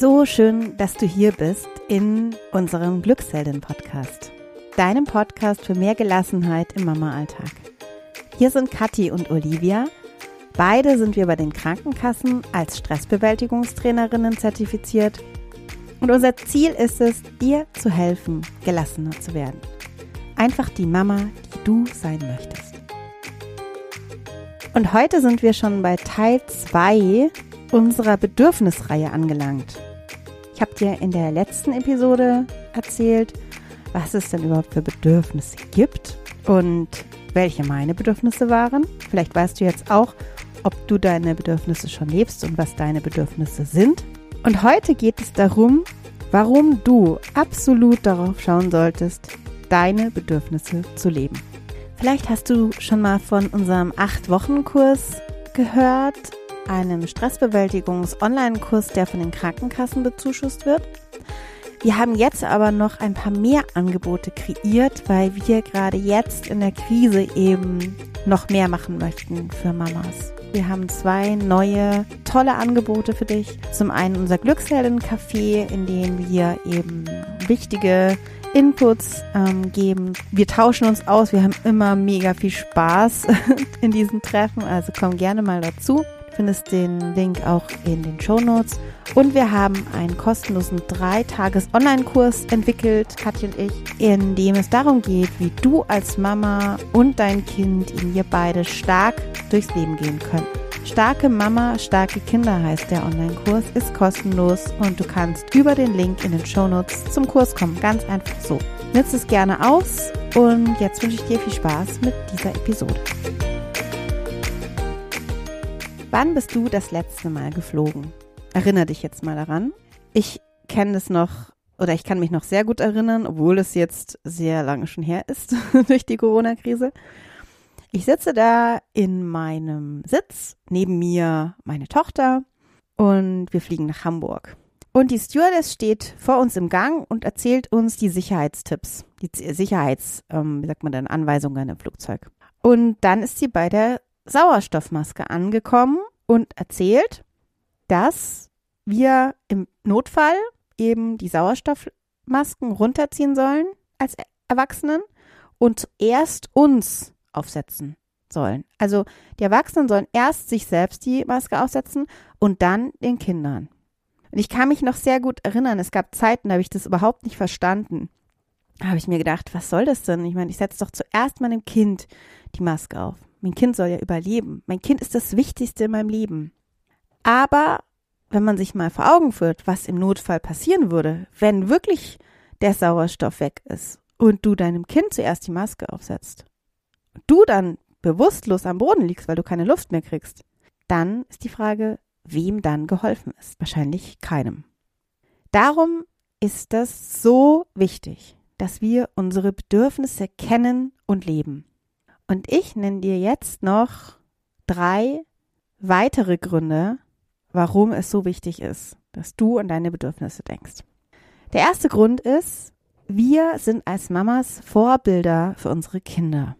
So schön, dass du hier bist in unserem Glückshelden-Podcast. Deinem Podcast für mehr Gelassenheit im Mama-Alltag. Hier sind Kathi und Olivia. Beide sind wir bei den Krankenkassen als Stressbewältigungstrainerinnen zertifiziert. Und unser Ziel ist es, dir zu helfen, gelassener zu werden. Einfach die Mama, die du sein möchtest. Und heute sind wir schon bei Teil 2 unserer Bedürfnisreihe angelangt. Dir in der letzten Episode erzählt, was es denn überhaupt für Bedürfnisse gibt und welche meine Bedürfnisse waren. Vielleicht weißt du jetzt auch, ob du deine Bedürfnisse schon lebst und was deine Bedürfnisse sind. Und heute geht es darum, warum du absolut darauf schauen solltest, deine Bedürfnisse zu leben. Vielleicht hast du schon mal von unserem 8-Wochen-Kurs gehört einem Stressbewältigungs-Online-Kurs, der von den Krankenkassen bezuschusst wird. Wir haben jetzt aber noch ein paar mehr Angebote kreiert, weil wir gerade jetzt in der Krise eben noch mehr machen möchten für Mamas. Wir haben zwei neue tolle Angebote für dich. Zum einen unser Glückshelden-Café, in dem wir eben wichtige Inputs ähm, geben. Wir tauschen uns aus. Wir haben immer mega viel Spaß in diesen Treffen. Also komm gerne mal dazu findest den Link auch in den Show Notes. Und wir haben einen kostenlosen Drei-Tages-Online-Kurs entwickelt, Katja und ich, in dem es darum geht, wie du als Mama und dein Kind, in ihr beide stark durchs Leben gehen könnt. Starke Mama, starke Kinder heißt der Online-Kurs, ist kostenlos und du kannst über den Link in den Show Notes zum Kurs kommen. Ganz einfach so. Nutze es gerne aus und jetzt wünsche ich dir viel Spaß mit dieser Episode. Wann bist du das letzte Mal geflogen? Erinner dich jetzt mal daran. Ich kenne das noch oder ich kann mich noch sehr gut erinnern, obwohl es jetzt sehr lange schon her ist durch die Corona-Krise. Ich sitze da in meinem Sitz, neben mir meine Tochter und wir fliegen nach Hamburg. Und die Stewardess steht vor uns im Gang und erzählt uns die Sicherheitstipps, die Sicherheits, ähm, wie sagt man denn, Anweisungen im Flugzeug. Und dann ist sie bei der Sauerstoffmaske angekommen und erzählt, dass wir im Notfall eben die Sauerstoffmasken runterziehen sollen als Erwachsenen und erst uns aufsetzen sollen. Also die Erwachsenen sollen erst sich selbst die Maske aufsetzen und dann den Kindern. Und ich kann mich noch sehr gut erinnern, es gab Zeiten, da habe ich das überhaupt nicht verstanden. Da habe ich mir gedacht, was soll das denn? Ich meine, ich setze doch zuerst meinem Kind die Maske auf. Mein Kind soll ja überleben. Mein Kind ist das Wichtigste in meinem Leben. Aber wenn man sich mal vor Augen führt, was im Notfall passieren würde, wenn wirklich der Sauerstoff weg ist und du deinem Kind zuerst die Maske aufsetzt, du dann bewusstlos am Boden liegst, weil du keine Luft mehr kriegst, dann ist die Frage, wem dann geholfen ist. Wahrscheinlich keinem. Darum ist das so wichtig, dass wir unsere Bedürfnisse kennen und leben. Und ich nenne dir jetzt noch drei weitere Gründe, warum es so wichtig ist, dass du an deine Bedürfnisse denkst. Der erste Grund ist, wir sind als Mamas Vorbilder für unsere Kinder.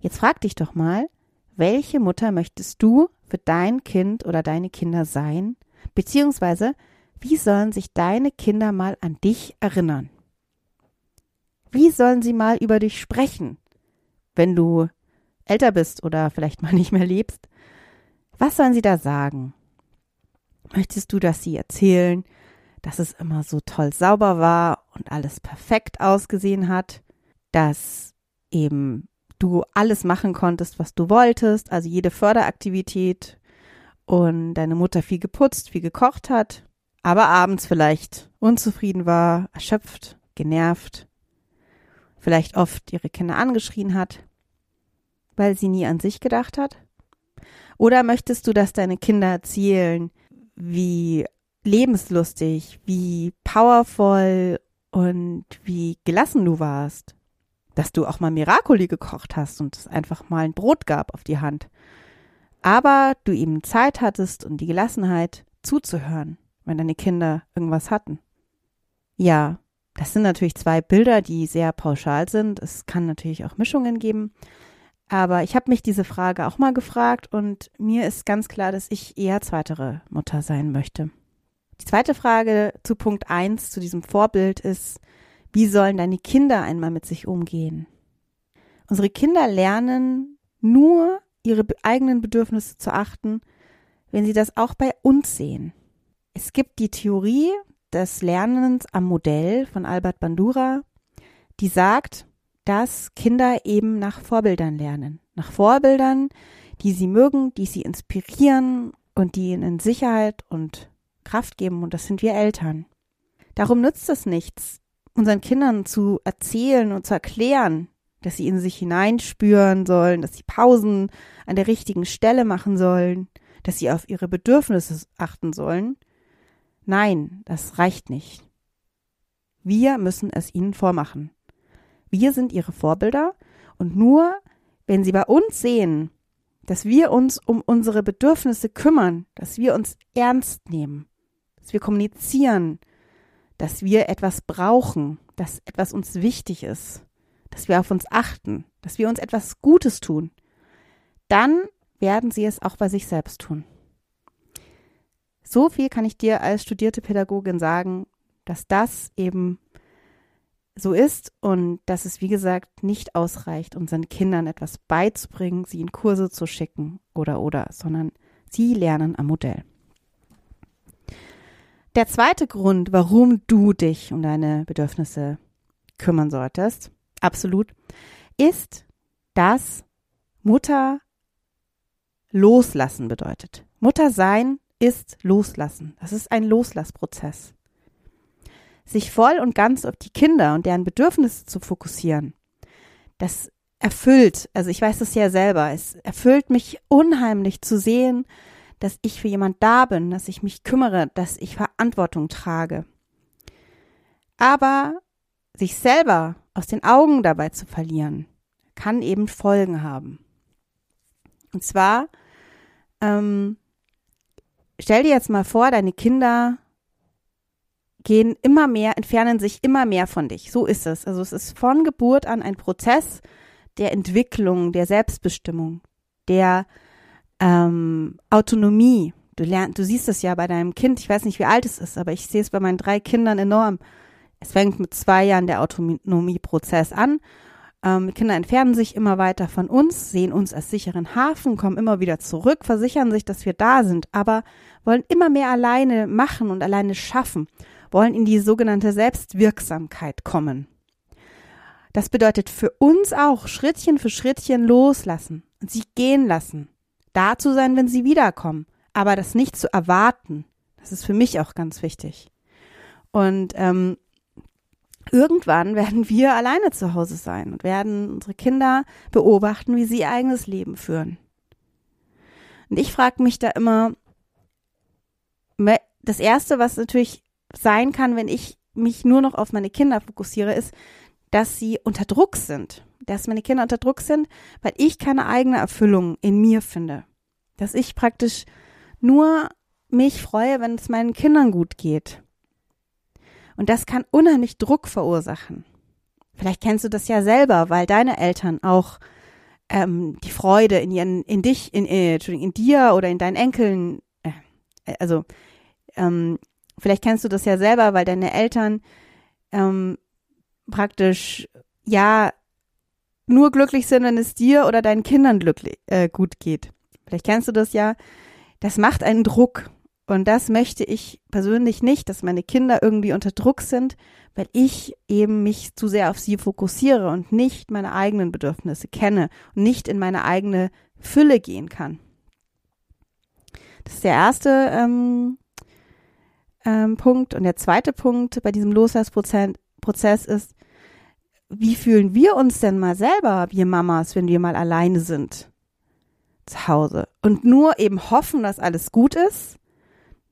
Jetzt frag dich doch mal, welche Mutter möchtest du für dein Kind oder deine Kinder sein? Beziehungsweise, wie sollen sich deine Kinder mal an dich erinnern? Wie sollen sie mal über dich sprechen? Wenn du älter bist oder vielleicht mal nicht mehr lebst, was sollen sie da sagen? Möchtest du, dass sie erzählen, dass es immer so toll sauber war und alles perfekt ausgesehen hat, dass eben du alles machen konntest, was du wolltest, also jede Förderaktivität und deine Mutter viel geputzt, viel gekocht hat, aber abends vielleicht unzufrieden war, erschöpft, genervt, vielleicht oft ihre Kinder angeschrien hat weil sie nie an sich gedacht hat? Oder möchtest du, dass deine Kinder erzählen, wie lebenslustig, wie powervoll und wie gelassen du warst? Dass du auch mal Miracoli gekocht hast und es einfach mal ein Brot gab auf die Hand. Aber du eben Zeit hattest und die Gelassenheit zuzuhören, wenn deine Kinder irgendwas hatten. Ja, das sind natürlich zwei Bilder, die sehr pauschal sind. Es kann natürlich auch Mischungen geben. Aber ich habe mich diese Frage auch mal gefragt und mir ist ganz klar, dass ich eher zweitere Mutter sein möchte. Die zweite Frage zu Punkt eins zu diesem Vorbild ist, wie sollen deine Kinder einmal mit sich umgehen? Unsere Kinder lernen nur ihre eigenen Bedürfnisse zu achten, wenn sie das auch bei uns sehen. Es gibt die Theorie des Lernens am Modell von Albert Bandura, die sagt, dass Kinder eben nach Vorbildern lernen. Nach Vorbildern, die sie mögen, die sie inspirieren und die ihnen Sicherheit und Kraft geben. Und das sind wir Eltern. Darum nützt es nichts, unseren Kindern zu erzählen und zu erklären, dass sie in sich hineinspüren sollen, dass sie Pausen an der richtigen Stelle machen sollen, dass sie auf ihre Bedürfnisse achten sollen. Nein, das reicht nicht. Wir müssen es ihnen vormachen. Wir sind ihre Vorbilder und nur wenn sie bei uns sehen, dass wir uns um unsere Bedürfnisse kümmern, dass wir uns ernst nehmen, dass wir kommunizieren, dass wir etwas brauchen, dass etwas uns wichtig ist, dass wir auf uns achten, dass wir uns etwas Gutes tun, dann werden sie es auch bei sich selbst tun. So viel kann ich dir als studierte Pädagogin sagen, dass das eben so ist und dass es, wie gesagt, nicht ausreicht, unseren Kindern etwas beizubringen, sie in Kurse zu schicken oder oder, sondern sie lernen am Modell. Der zweite Grund, warum du dich um deine Bedürfnisse kümmern solltest, absolut, ist, dass Mutter loslassen bedeutet. Mutter sein ist loslassen. Das ist ein Loslassprozess sich voll und ganz auf die Kinder und deren Bedürfnisse zu fokussieren, das erfüllt, also ich weiß es ja selber, es erfüllt mich unheimlich zu sehen, dass ich für jemand da bin, dass ich mich kümmere, dass ich Verantwortung trage. Aber sich selber aus den Augen dabei zu verlieren, kann eben Folgen haben. Und zwar, ähm, stell dir jetzt mal vor, deine Kinder gehen immer mehr, entfernen sich immer mehr von dich. So ist es. Also es ist von Geburt an ein Prozess der Entwicklung, der Selbstbestimmung, der ähm, Autonomie. Du lernst, du siehst es ja bei deinem Kind. Ich weiß nicht, wie alt es ist, aber ich sehe es bei meinen drei Kindern enorm. Es fängt mit zwei Jahren der Autonomieprozess an. Ähm, Kinder entfernen sich immer weiter von uns, sehen uns als sicheren Hafen, kommen immer wieder zurück, versichern sich, dass wir da sind, aber wollen immer mehr alleine machen und alleine schaffen wollen in die sogenannte Selbstwirksamkeit kommen. Das bedeutet für uns auch Schrittchen für Schrittchen loslassen und sie gehen lassen. Da zu sein, wenn sie wiederkommen, aber das nicht zu erwarten. Das ist für mich auch ganz wichtig. Und ähm, irgendwann werden wir alleine zu Hause sein und werden unsere Kinder beobachten, wie sie ihr eigenes Leben führen. Und ich frage mich da immer, das Erste, was natürlich sein kann, wenn ich mich nur noch auf meine Kinder fokussiere, ist, dass sie unter Druck sind. Dass meine Kinder unter Druck sind, weil ich keine eigene Erfüllung in mir finde. Dass ich praktisch nur mich freue, wenn es meinen Kindern gut geht. Und das kann unheimlich Druck verursachen. Vielleicht kennst du das ja selber, weil deine Eltern auch ähm, die Freude in ihren, in dich, in, äh, in dir oder in deinen Enkeln, äh, also ähm, Vielleicht kennst du das ja selber, weil deine Eltern ähm, praktisch ja nur glücklich sind, wenn es dir oder deinen Kindern glücklich, äh, gut geht. Vielleicht kennst du das ja. Das macht einen Druck. Und das möchte ich persönlich nicht, dass meine Kinder irgendwie unter Druck sind, weil ich eben mich zu sehr auf sie fokussiere und nicht meine eigenen Bedürfnisse kenne und nicht in meine eigene Fülle gehen kann. Das ist der erste ähm, ähm, Punkt. Und der zweite Punkt bei diesem Loslassprozess ist, wie fühlen wir uns denn mal selber, wir Mamas, wenn wir mal alleine sind zu Hause und nur eben hoffen, dass alles gut ist,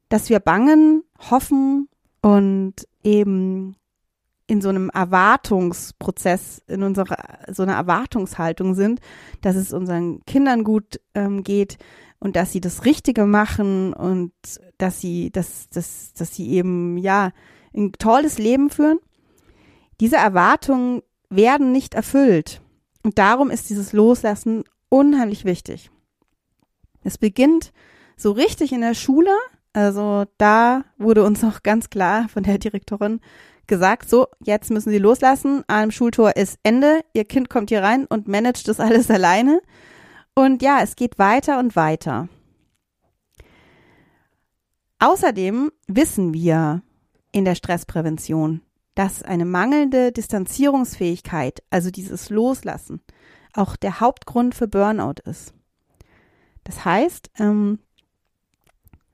dass wir bangen, hoffen und eben in so einem Erwartungsprozess, in unserer so einer Erwartungshaltung sind, dass es unseren Kindern gut ähm, geht, und dass sie das Richtige machen und dass sie, dass, dass, dass sie eben, ja, ein tolles Leben führen. Diese Erwartungen werden nicht erfüllt. Und darum ist dieses Loslassen unheimlich wichtig. Es beginnt so richtig in der Schule, Also da wurde uns noch ganz klar von der Direktorin gesagt, so, jetzt müssen Sie loslassen, am Schultor ist Ende, Ihr Kind kommt hier rein und managt das alles alleine. Und ja, es geht weiter und weiter. Außerdem wissen wir in der Stressprävention, dass eine mangelnde Distanzierungsfähigkeit, also dieses Loslassen, auch der Hauptgrund für Burnout ist. Das heißt, ähm,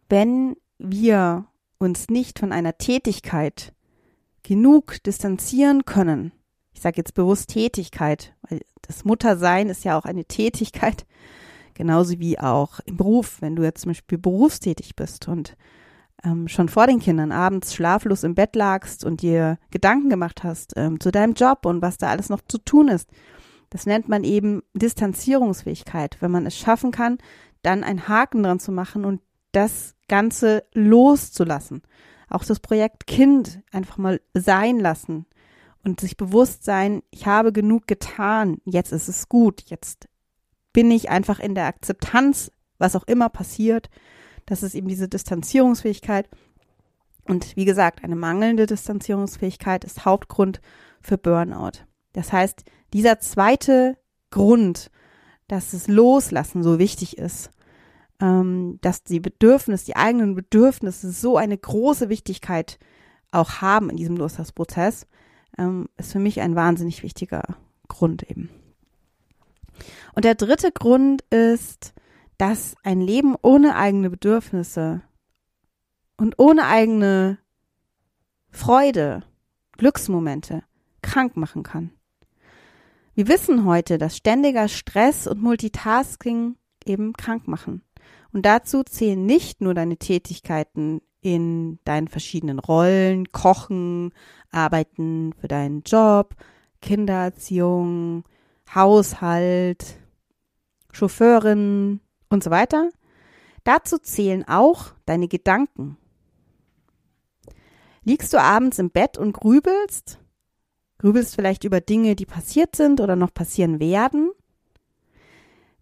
wenn wir uns nicht von einer Tätigkeit genug distanzieren können, ich sage jetzt bewusst Tätigkeit, weil das Muttersein ist ja auch eine Tätigkeit, genauso wie auch im Beruf, wenn du jetzt zum Beispiel berufstätig bist und ähm, schon vor den Kindern abends schlaflos im Bett lagst und dir Gedanken gemacht hast ähm, zu deinem Job und was da alles noch zu tun ist. Das nennt man eben Distanzierungsfähigkeit, wenn man es schaffen kann, dann einen Haken dran zu machen und das Ganze loszulassen. Auch das Projekt Kind einfach mal sein lassen und sich bewusst sein, ich habe genug getan, jetzt ist es gut, jetzt bin ich einfach in der Akzeptanz, was auch immer passiert. Das ist eben diese Distanzierungsfähigkeit. Und wie gesagt, eine mangelnde Distanzierungsfähigkeit ist Hauptgrund für Burnout. Das heißt, dieser zweite Grund, dass das Loslassen so wichtig ist, dass die Bedürfnisse, die eigenen Bedürfnisse so eine große Wichtigkeit auch haben in diesem Loslassprozess, ähm, ist für mich ein wahnsinnig wichtiger Grund eben. Und der dritte Grund ist, dass ein Leben ohne eigene Bedürfnisse und ohne eigene Freude, Glücksmomente krank machen kann. Wir wissen heute, dass ständiger Stress und Multitasking eben krank machen. Und dazu zählen nicht nur deine Tätigkeiten in deinen verschiedenen Rollen, Kochen, Arbeiten für deinen Job, Kindererziehung, Haushalt, Chauffeurin und so weiter. Dazu zählen auch deine Gedanken. Liegst du abends im Bett und grübelst? Grübelst vielleicht über Dinge, die passiert sind oder noch passieren werden?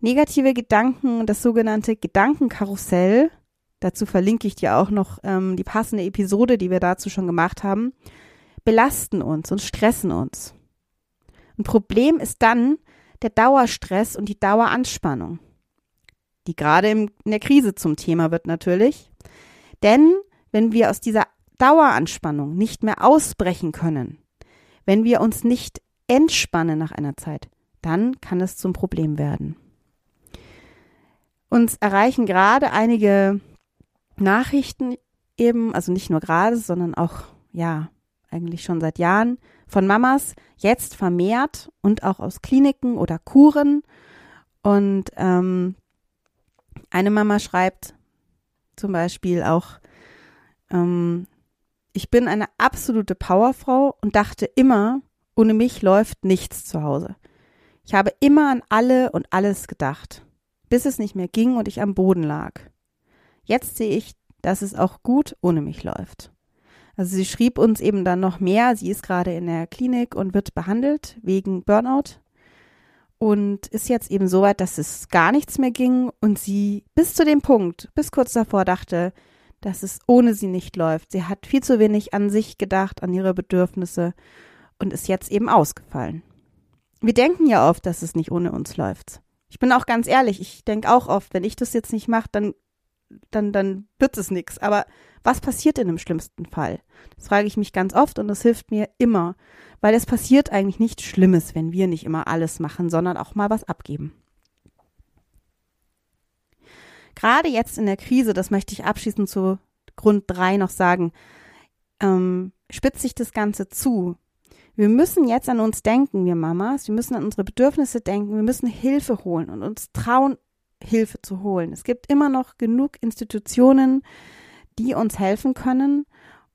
Negative Gedanken, das sogenannte Gedankenkarussell, dazu verlinke ich dir auch noch ähm, die passende Episode, die wir dazu schon gemacht haben, belasten uns und stressen uns. Ein Problem ist dann der Dauerstress und die Daueranspannung, die gerade in der Krise zum Thema wird natürlich. Denn wenn wir aus dieser Daueranspannung nicht mehr ausbrechen können, wenn wir uns nicht entspannen nach einer Zeit, dann kann es zum Problem werden. Uns erreichen gerade einige Nachrichten eben, also nicht nur gerade, sondern auch, ja, eigentlich schon seit Jahren von Mamas, jetzt vermehrt und auch aus Kliniken oder Kuren. Und ähm, eine Mama schreibt zum Beispiel auch, ähm, ich bin eine absolute Powerfrau und dachte immer, ohne mich läuft nichts zu Hause. Ich habe immer an alle und alles gedacht bis es nicht mehr ging und ich am Boden lag. Jetzt sehe ich, dass es auch gut ohne mich läuft. Also sie schrieb uns eben dann noch mehr. Sie ist gerade in der Klinik und wird behandelt wegen Burnout und ist jetzt eben so weit, dass es gar nichts mehr ging und sie bis zu dem Punkt, bis kurz davor dachte, dass es ohne sie nicht läuft. Sie hat viel zu wenig an sich gedacht, an ihre Bedürfnisse und ist jetzt eben ausgefallen. Wir denken ja oft, dass es nicht ohne uns läuft. Ich bin auch ganz ehrlich, ich denke auch oft, wenn ich das jetzt nicht mache, dann, dann, dann wird es nichts. Aber was passiert in dem schlimmsten Fall? Das frage ich mich ganz oft und das hilft mir immer, weil es passiert eigentlich nichts Schlimmes, wenn wir nicht immer alles machen, sondern auch mal was abgeben. Gerade jetzt in der Krise, das möchte ich abschließend zu Grund drei noch sagen, ähm, spitzt sich das Ganze zu. Wir müssen jetzt an uns denken, wir Mamas. Wir müssen an unsere Bedürfnisse denken. Wir müssen Hilfe holen und uns trauen, Hilfe zu holen. Es gibt immer noch genug Institutionen, die uns helfen können.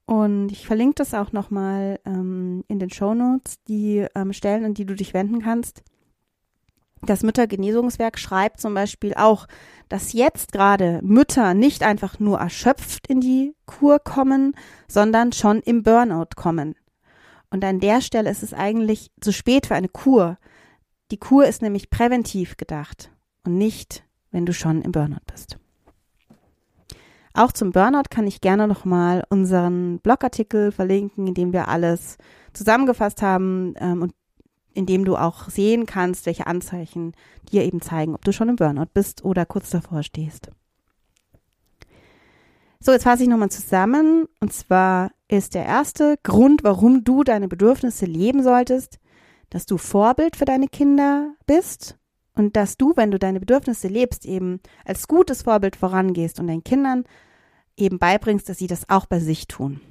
Und ich verlinke das auch nochmal ähm, in den Show Notes, die ähm, Stellen, an die du dich wenden kannst. Das Müttergenesungswerk schreibt zum Beispiel auch, dass jetzt gerade Mütter nicht einfach nur erschöpft in die Kur kommen, sondern schon im Burnout kommen. Und an der Stelle ist es eigentlich zu spät für eine Kur. Die Kur ist nämlich präventiv gedacht und nicht, wenn du schon im Burnout bist. Auch zum Burnout kann ich gerne nochmal unseren Blogartikel verlinken, in dem wir alles zusammengefasst haben ähm, und in dem du auch sehen kannst, welche Anzeichen dir eben zeigen, ob du schon im Burnout bist oder kurz davor stehst. So, jetzt fasse ich nochmal zusammen. Und zwar ist der erste Grund, warum du deine Bedürfnisse leben solltest, dass du Vorbild für deine Kinder bist und dass du, wenn du deine Bedürfnisse lebst, eben als gutes Vorbild vorangehst und deinen Kindern eben beibringst, dass sie das auch bei sich tun.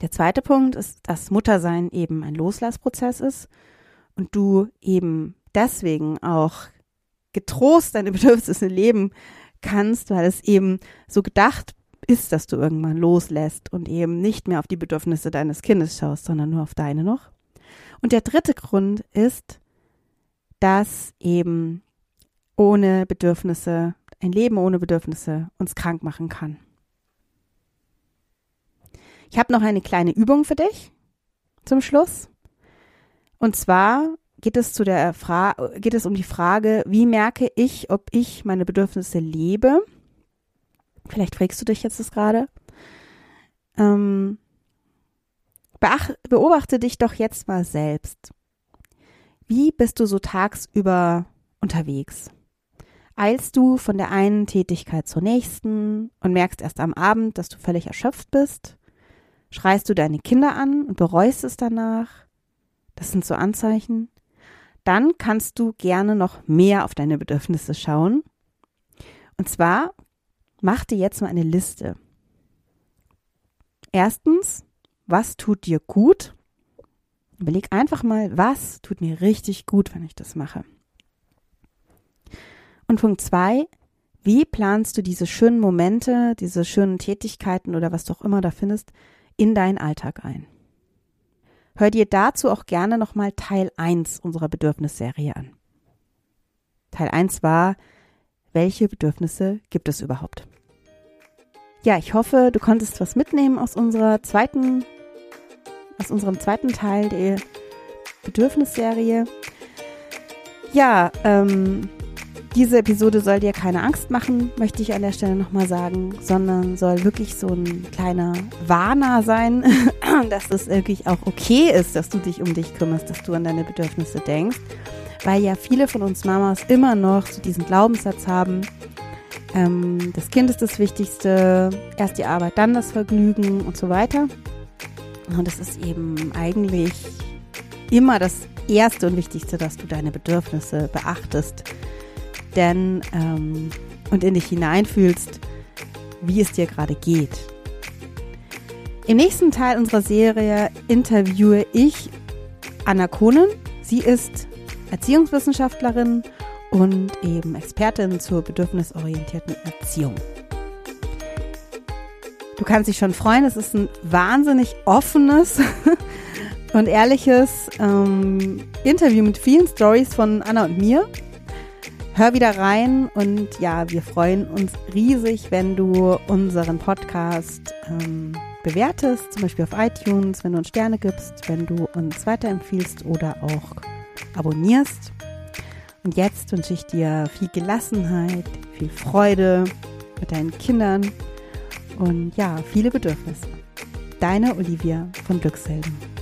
Der zweite Punkt ist, dass Muttersein eben ein Loslassprozess ist und du eben deswegen auch getrost deine Bedürfnisse leben kannst, weil es eben so gedacht ist, dass du irgendwann loslässt und eben nicht mehr auf die Bedürfnisse deines Kindes schaust, sondern nur auf deine noch. Und der dritte Grund ist, dass eben ohne Bedürfnisse, ein Leben ohne Bedürfnisse uns krank machen kann. Ich habe noch eine kleine Übung für dich zum Schluss. Und zwar geht es zu der geht es um die Frage, wie merke ich, ob ich meine Bedürfnisse lebe? Vielleicht fragst du dich jetzt das gerade. Ähm, beobachte dich doch jetzt mal selbst. Wie bist du so tagsüber unterwegs? Eilst du von der einen Tätigkeit zur nächsten und merkst erst am Abend, dass du völlig erschöpft bist? Schreist du deine Kinder an und bereust es danach? Das sind so Anzeichen. Dann kannst du gerne noch mehr auf deine Bedürfnisse schauen. Und zwar mach dir jetzt mal eine Liste. Erstens, was tut dir gut? Überleg einfach mal, was tut mir richtig gut, wenn ich das mache. Und Punkt zwei, wie planst du diese schönen Momente, diese schönen Tätigkeiten oder was du auch immer da findest, in deinen Alltag ein? Hör dir dazu auch gerne nochmal Teil 1 unserer Bedürfnisserie an. Teil 1 war, welche Bedürfnisse gibt es überhaupt? Ja, ich hoffe, du konntest was mitnehmen aus unserer zweiten, aus unserem zweiten Teil der Bedürfnisserie. Ja, ähm, diese Episode soll dir keine Angst machen, möchte ich an der Stelle nochmal sagen, sondern soll wirklich so ein kleiner Warner sein, dass es wirklich auch okay ist, dass du dich um dich kümmerst, dass du an deine Bedürfnisse denkst. Weil ja viele von uns Mamas immer noch so diesen Glaubenssatz haben, ähm, das Kind ist das Wichtigste, erst die Arbeit, dann das Vergnügen und so weiter. Und es ist eben eigentlich immer das Erste und Wichtigste, dass du deine Bedürfnisse beachtest denn ähm, und in dich hineinfühlst, wie es dir gerade geht. Im nächsten Teil unserer Serie interviewe ich Anna Kohnen. Sie ist Erziehungswissenschaftlerin und eben Expertin zur bedürfnisorientierten Erziehung. Du kannst dich schon freuen, es ist ein wahnsinnig offenes und ehrliches ähm, Interview mit vielen Stories von Anna und mir. Hör wieder rein und ja, wir freuen uns riesig, wenn du unseren Podcast ähm, bewertest, zum Beispiel auf iTunes, wenn du uns Sterne gibst, wenn du uns weiterempfiehlst oder auch abonnierst. Und jetzt wünsche ich dir viel Gelassenheit, viel Freude mit deinen Kindern und ja, viele Bedürfnisse. Deine Olivia von Glückshelden.